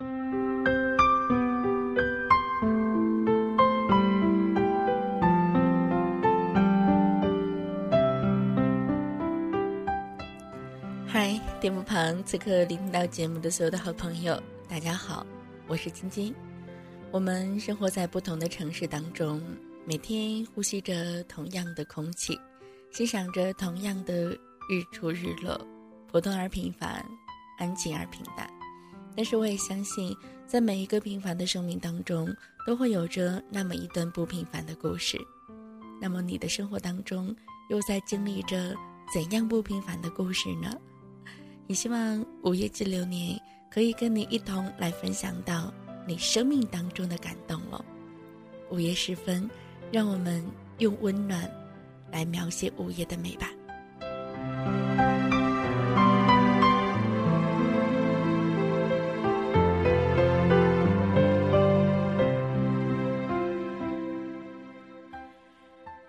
嗨，电幕旁此刻聆听到节目的所有的好朋友，大家好，我是晶晶。我们生活在不同的城市当中，每天呼吸着同样的空气，欣赏着同样的日出日落，普通而平凡，安静而平淡。但是我也相信，在每一个平凡的生命当中，都会有着那么一段不平凡的故事。那么你的生活当中，又在经历着怎样不平凡的故事呢？也希望午夜之流年可以跟你一同来分享到你生命当中的感动了。午夜时分，让我们用温暖来描写午夜的美吧。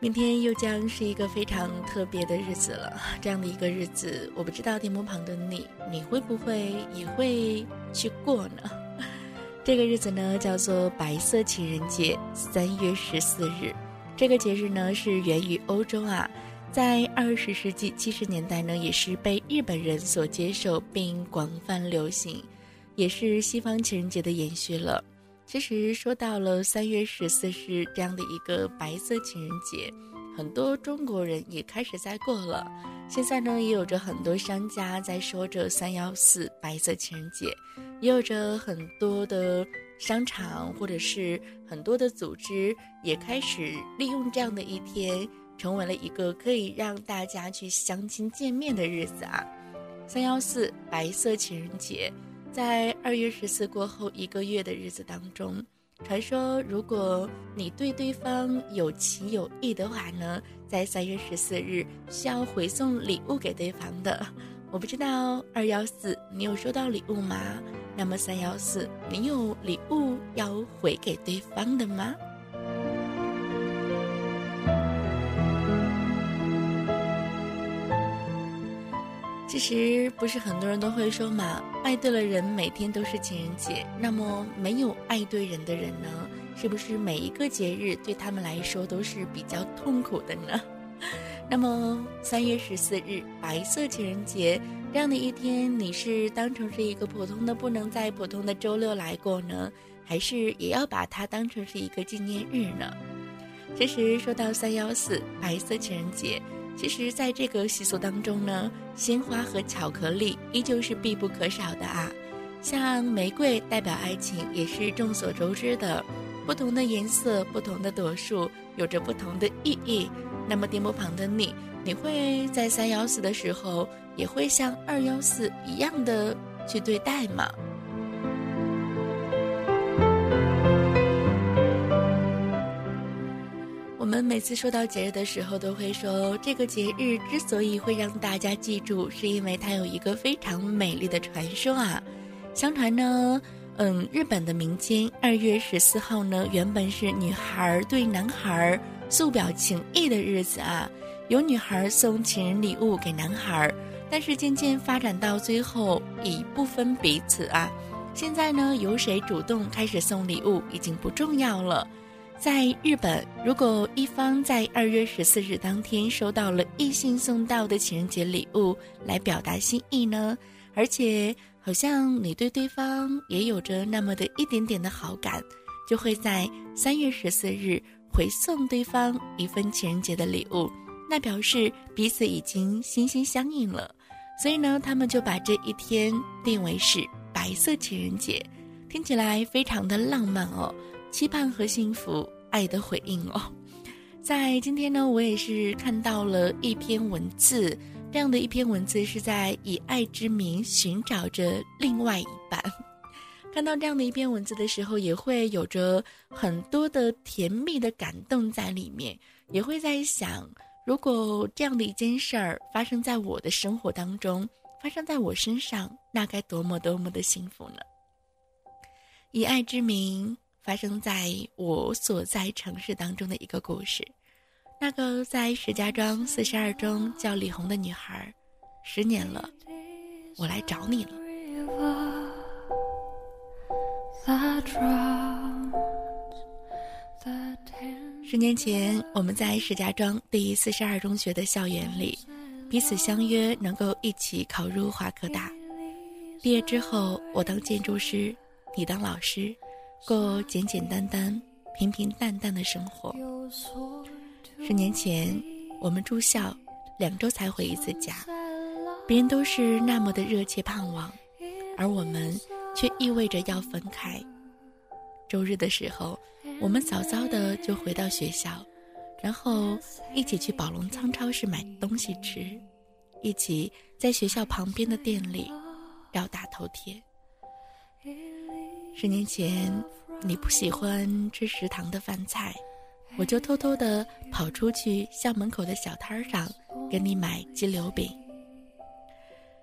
明天又将是一个非常特别的日子了。这样的一个日子，我不知道电幕旁的你，你会不会也会去过呢？这个日子呢，叫做白色情人节，三月十四日。这个节日呢，是源于欧洲啊，在二十世纪七十年代呢，也是被日本人所接受并广泛流行，也是西方情人节的延续了。其实说到了三月十四日这样的一个白色情人节，很多中国人也开始在过了。现在呢，也有着很多商家在说着三幺四白色情人节，也有着很多的商场或者是很多的组织也开始利用这样的一天，成为了一个可以让大家去相亲见面的日子啊。三幺四白色情人节。在二月十四过后一个月的日子当中，传说如果你对对方有情有义的话呢，在三月十四日需要回送礼物给对方的。我不知道二幺四你有收到礼物吗？那么三幺四你有礼物要回给对方的吗？其实不是很多人都会说嘛，爱对了人，每天都是情人节。那么没有爱对人的人呢，是不是每一个节日对他们来说都是比较痛苦的呢？那么三月十四日白色情人节这样的一天，你是当成是一个普通的不能再普通的周六来过呢，还是也要把它当成是一个纪念日呢？其实说到三幺四白色情人节。其实，在这个习俗当中呢，鲜花和巧克力依旧是必不可少的啊。像玫瑰代表爱情，也是众所周知的。不同的颜色、不同的朵数，有着不同的意义。那么，电波旁的你，你会在三幺四的时候，也会像二幺四一样的去对待吗？我们每次说到节日的时候，都会说这个节日之所以会让大家记住，是因为它有一个非常美丽的传说啊。相传呢，嗯，日本的民间二月十四号呢，原本是女孩对男孩诉表情意的日子啊，有女孩送情人礼物给男孩，但是渐渐发展到最后已不分彼此啊。现在呢，由谁主动开始送礼物已经不重要了。在日本，如果一方在二月十四日当天收到了异性送到的情人节礼物来表达心意呢，而且好像你对对方也有着那么的一点点的好感，就会在三月十四日回送对方一份情人节的礼物，那表示彼此已经心心相印了。所以呢，他们就把这一天定为是白色情人节，听起来非常的浪漫哦。期盼和幸福，爱的回应哦。在今天呢，我也是看到了一篇文字，这样的一篇文字是在以爱之名寻找着另外一半。看到这样的一篇文字的时候，也会有着很多的甜蜜的感动在里面，也会在想，如果这样的一件事儿发生在我的生活当中，发生在我身上，那该多么多么的幸福呢？以爱之名。发生在我所在城市当中的一个故事，那个在石家庄四十二中叫李红的女孩，十年了，我来找你了。十年前，我们在石家庄第四十二中学的校园里，彼此相约能够一起考入华科大。毕业之后，我当建筑师，你当老师，过简简单单、平平淡淡的生活。十年前，我们住校，两周才回一次家，别人都是那么的热切盼望，而我们却意味着要分开。周日的时候。我们早早的就回到学校，然后一起去宝龙仓超市买东西吃，一起在学校旁边的店里绕大头贴。十年前，你不喜欢吃食堂的饭菜，我就偷偷的跑出去校门口的小摊上给你买鸡柳饼。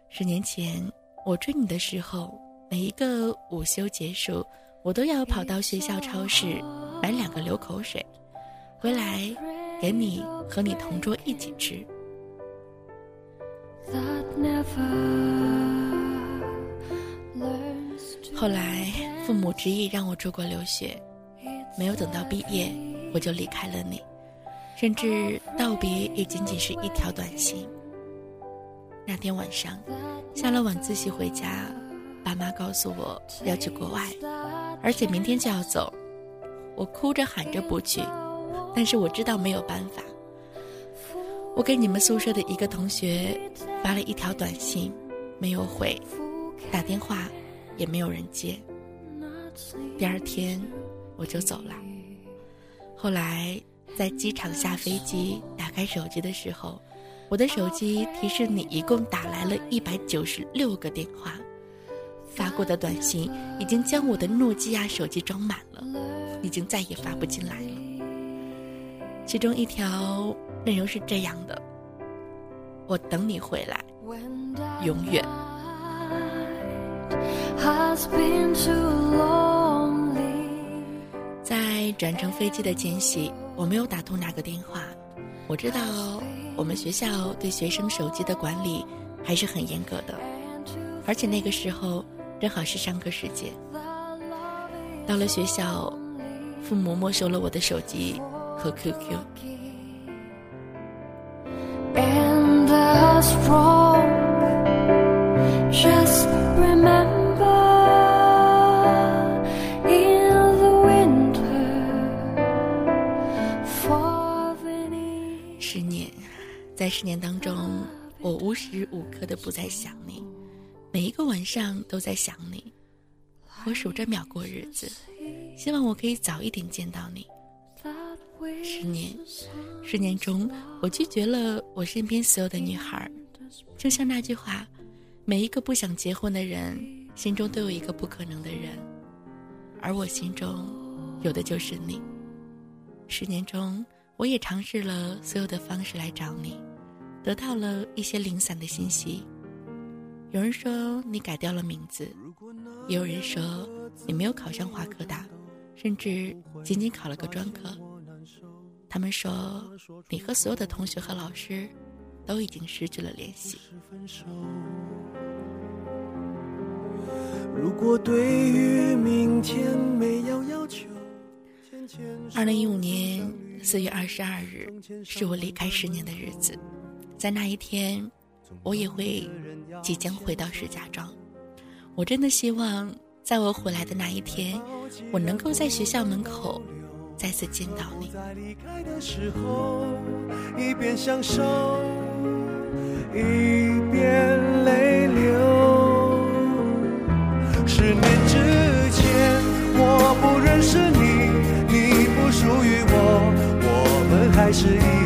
十年前，我追你的时候，每一个午休结束，我都要跑到学校超市。买两个流口水，回来给你和你同桌一起吃。后来父母执意让我出国留学，没有等到毕业我就离开了你，甚至道别也仅仅是一条短信。那天晚上下了晚自习回家，爸妈告诉我要去国外，而且明天就要走。我哭着喊着不去，但是我知道没有办法。我给你们宿舍的一个同学发了一条短信，没有回，打电话也没有人接。第二天我就走了。后来在机场下飞机，打开手机的时候，我的手机提示你一共打来了一百九十六个电话，发过的短信已经将我的诺基亚手机装满了。已经再也发不进来了。其中一条内容是这样的：“我等你回来，永远。”在转乘飞机的间隙，我没有打通那个电话。我知道我们学校对学生手机的管理还是很严格的，而且那个时候正好是上课时间。到了学校。父母没收了我的手机和 QQ。十年当中，我无时无刻的不在想你，每一个晚上都在想你，我数着秒过日子。希望我可以早一点见到你。十年，十年中，我拒绝了我身边所有的女孩，就像那句话：每一个不想结婚的人，心中都有一个不可能的人，而我心中有的就是你。十年中，我也尝试了所有的方式来找你，得到了一些零散的信息。有人说你改掉了名字，也有人说你没有考上华科大。甚至仅仅考了个专科，他们说你和所有的同学和老师都已经失去了联系。如果对于明天没有要求。二零一五年四月二十二日是我离开十年的日子，在那一天，我也会即将回到石家庄。我真的希望。在我回来的那一天，我能够在学校门口再次见到你。离开的时候，一边享受，一边泪流。十年之前，我不认识你，你不属于我，我们还是一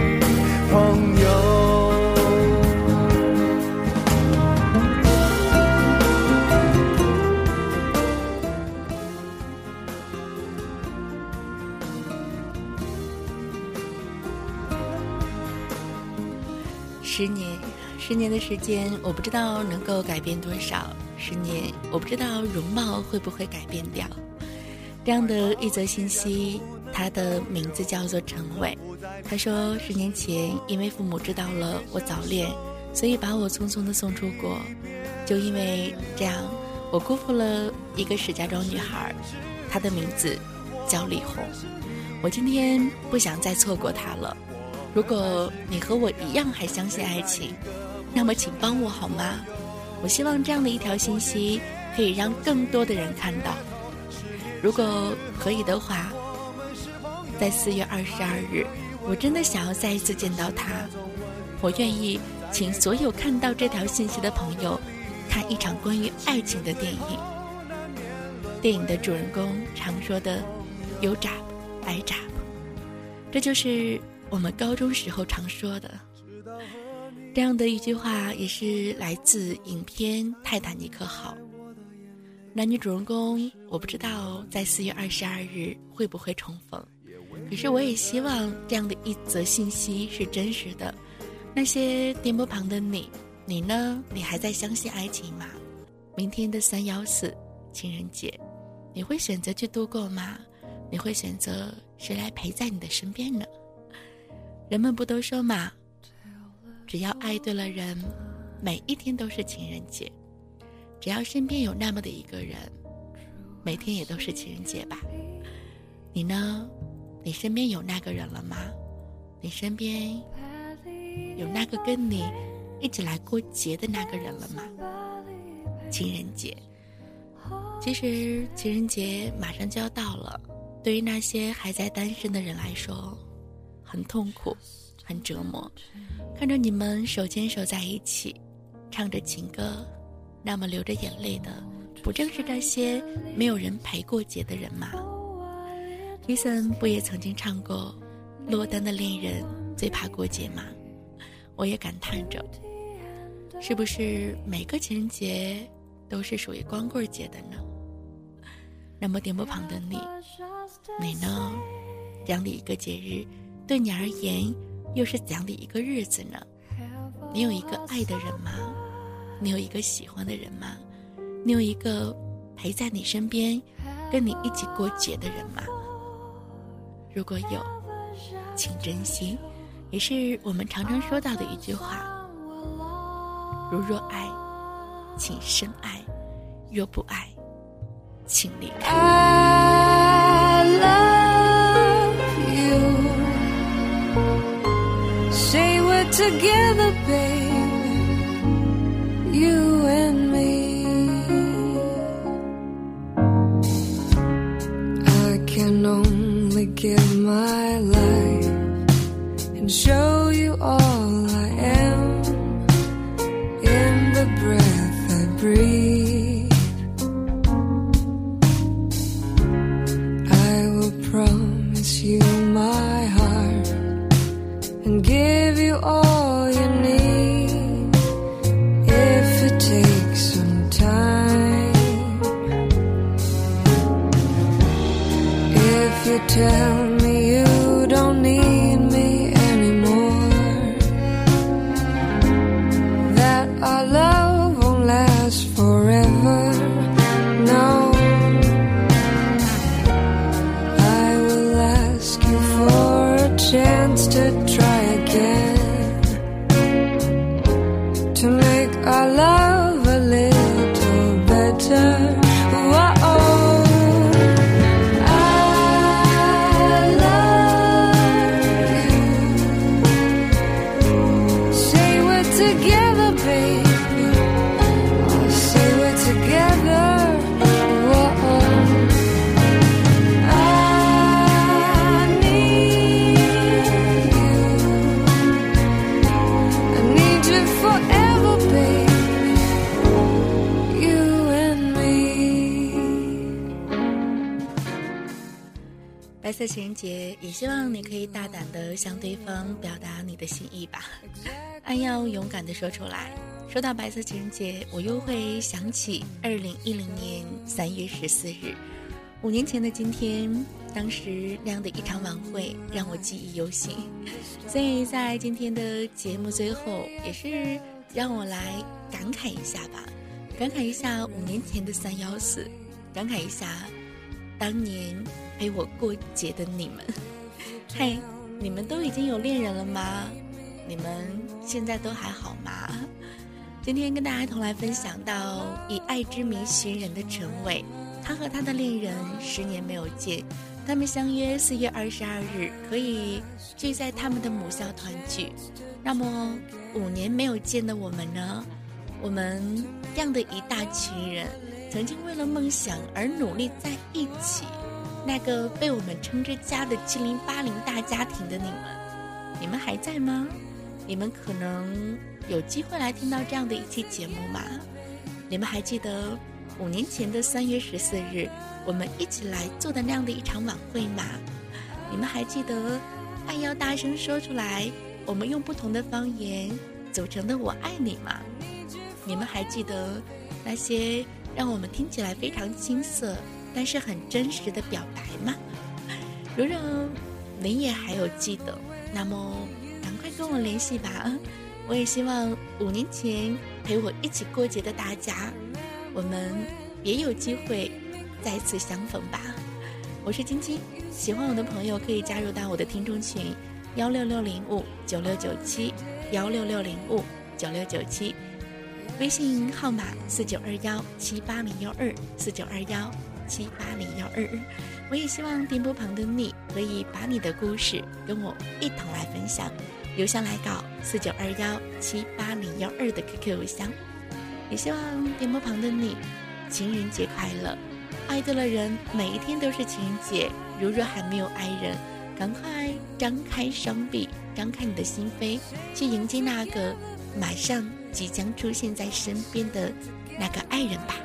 十年，十年的时间，我不知道能够改变多少。十年，我不知道容貌会不会改变掉。这样的一则信息，他的名字叫做陈伟。他说，十年前因为父母知道了我早恋，所以把我匆匆的送出国。就因为这样，我辜负了一个石家庄女孩，她的名字叫李红。我今天不想再错过她了。如果你和我一样还相信爱情，那么请帮我好吗？我希望这样的一条信息可以让更多的人看到。如果可以的话，在四月二十二日，我真的想要再一次见到他。我愿意请所有看到这条信息的朋友看一场关于爱情的电影。电影的主人公常说的“有渣白渣”，这就是我们高中时候常说的。这样的一句话也是来自影片《泰坦尼克号》。男女主人公，我不知道在四月二十二日会不会重逢，可是我也希望这样的一则信息是真实的。那些电波旁的你，你呢？你还在相信爱情吗？明天的三幺四情人节，你会选择去度过吗？你会选择谁来陪在你的身边呢？人们不都说嘛？只要爱对了人，每一天都是情人节；只要身边有那么的一个人，每天也都是情人节吧。你呢？你身边有那个人了吗？你身边有那个跟你一起来过节的那个人了吗？情人节，其实情人节马上就要到了，对于那些还在单身的人来说，很痛苦，很折磨。看着你们手牵手在一起，唱着情歌，那么流着眼泪的，不正是那些没有人陪过节的人吗？伊森不也曾经唱过《落单的恋人最怕过节》吗？我也感叹着，是不是每个情人节都是属于光棍节的呢？那么电波旁的你，你呢？这样的一个节日，对你而言？又是怎样的一个日子呢？你有一个爱的人吗？你有一个喜欢的人吗？你有一个陪在你身边、跟你一起过节的人吗？如果有，请珍惜，也是我们常常说到的一句话：如若爱，请深爱；若不爱，请离开。Together, baby, you and me. I can only give my life and show you all I am in the breath I breathe. 色情人节，也希望你可以大胆的向对方表达你的心意吧，爱要勇敢的说出来。说到白色情人节，我又会想起二零一零年三月十四日，五年前的今天，当时那样的一场晚会让我记忆犹新，所以在今天的节目最后，也是让我来感慨一下吧，感慨一下五年前的三幺四，感慨一下当年陪我过节的你们。嘿，你们都已经有恋人了吗？你们现在都还好吗？今天跟大家同来分享到以爱之名寻人的陈伟。他和他的恋人十年没有见，他们相约四月二十二日可以聚在他们的母校团聚。那么五年没有见的我们呢？我们这样的一大群人，曾经为了梦想而努力在一起，那个被我们称之家的七零八零大家庭的你们，你们还在吗？你们可能有机会来听到这样的一期节目吗？你们还记得？五年前的三月十四日，我们一起来做的那样的一场晚会吗，你们还记得？爱要大声说出来，我们用不同的方言组成的“我爱你”吗？你们还记得那些让我们听起来非常青涩，但是很真实的表白吗？如果您也还有记得，那么赶快跟我联系吧。我也希望五年前陪我一起过节的大家。我们也有机会再次相逢吧。我是晶晶，喜欢我的朋友可以加入到我的听众群幺六六零五九六九七幺六六零五九六九七，微信号码四九二幺七八零幺二四九二幺七八零幺二。我也希望电波旁的你可以把你的故事跟我一同来分享，邮箱来稿四九二幺七八零幺二的 QQ 邮箱。也希望电波旁的你，情人节快乐！爱对了人，每一天都是情人节。如若还没有爱人，赶快张开双臂，张开你的心扉，去迎接那个马上即将出现在身边的那个爱人吧。